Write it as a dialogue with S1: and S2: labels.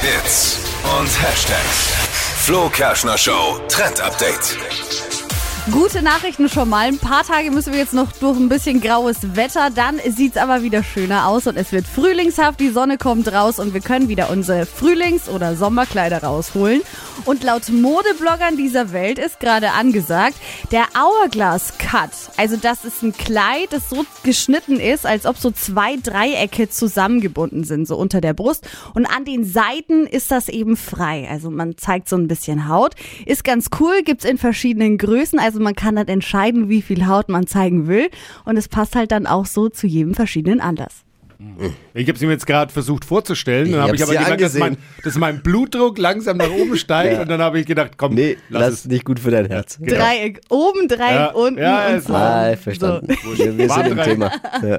S1: Hits und Hashtags. Flo Kerschner Show Trend Update.
S2: Gute Nachrichten schon mal. Ein paar Tage müssen wir jetzt noch durch ein bisschen graues Wetter. Dann sieht's aber wieder schöner aus und es wird frühlingshaft. Die Sonne kommt raus und wir können wieder unsere Frühlings- oder Sommerkleider rausholen. Und laut Modebloggern dieser Welt ist gerade angesagt, der Hourglass Cut. Also das ist ein Kleid, das so geschnitten ist, als ob so zwei Dreiecke zusammengebunden sind, so unter der Brust. Und an den Seiten ist das eben frei. Also man zeigt so ein bisschen Haut. Ist ganz cool, gibt's in verschiedenen Größen. Also man kann dann entscheiden, wie viel Haut man zeigen will. Und es passt halt dann auch so zu jedem verschiedenen Anlass.
S3: Ich habe es mir jetzt gerade versucht vorzustellen, dann habe ich aber gemerkt, dass mein,
S4: angesehen.
S3: dass mein Blutdruck langsam nach oben steigt
S4: Ja.
S3: und dann habe ich gedacht, komm,
S4: Nee,
S3: lass es.
S4: nicht gut für dein Herz.
S3: Genau.
S2: Dreieck oben, Dreieck
S3: Ja,
S2: unten
S3: ja,
S2: und so.
S4: Ah, verstanden. Wir, wir
S3: War
S4: sind im. Thema. Ja.